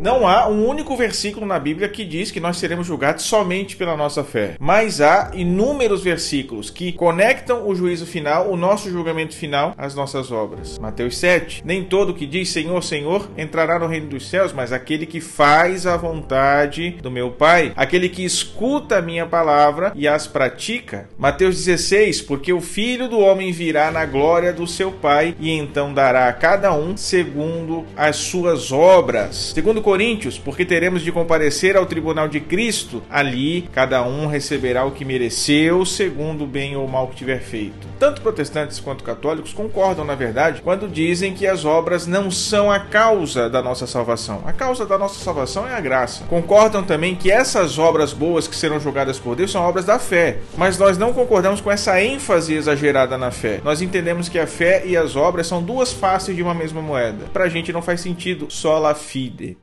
Não há um único versículo na Bíblia que diz que nós seremos julgados somente pela nossa fé, mas há inúmeros versículos que conectam o juízo final, o nosso julgamento final, às nossas obras. Mateus 7: Nem todo que diz Senhor, Senhor entrará no reino dos céus, mas aquele que faz a vontade do meu Pai, aquele que escuta a minha palavra e as pratica. Mateus 16: Porque o filho do homem virá na glória do seu Pai e então dará a cada um segundo as suas obras. Segundo Coríntios, porque teremos de comparecer ao tribunal de Cristo. Ali, cada um receberá o que mereceu, segundo o bem ou mal que tiver feito. Tanto protestantes quanto católicos concordam, na verdade, quando dizem que as obras não são a causa da nossa salvação. A causa da nossa salvação é a graça. Concordam também que essas obras boas que serão julgadas por Deus são obras da fé. Mas nós não concordamos com essa ênfase exagerada na fé. Nós entendemos que a fé e as obras são duas faces de uma mesma moeda. Pra gente não faz sentido só la fide.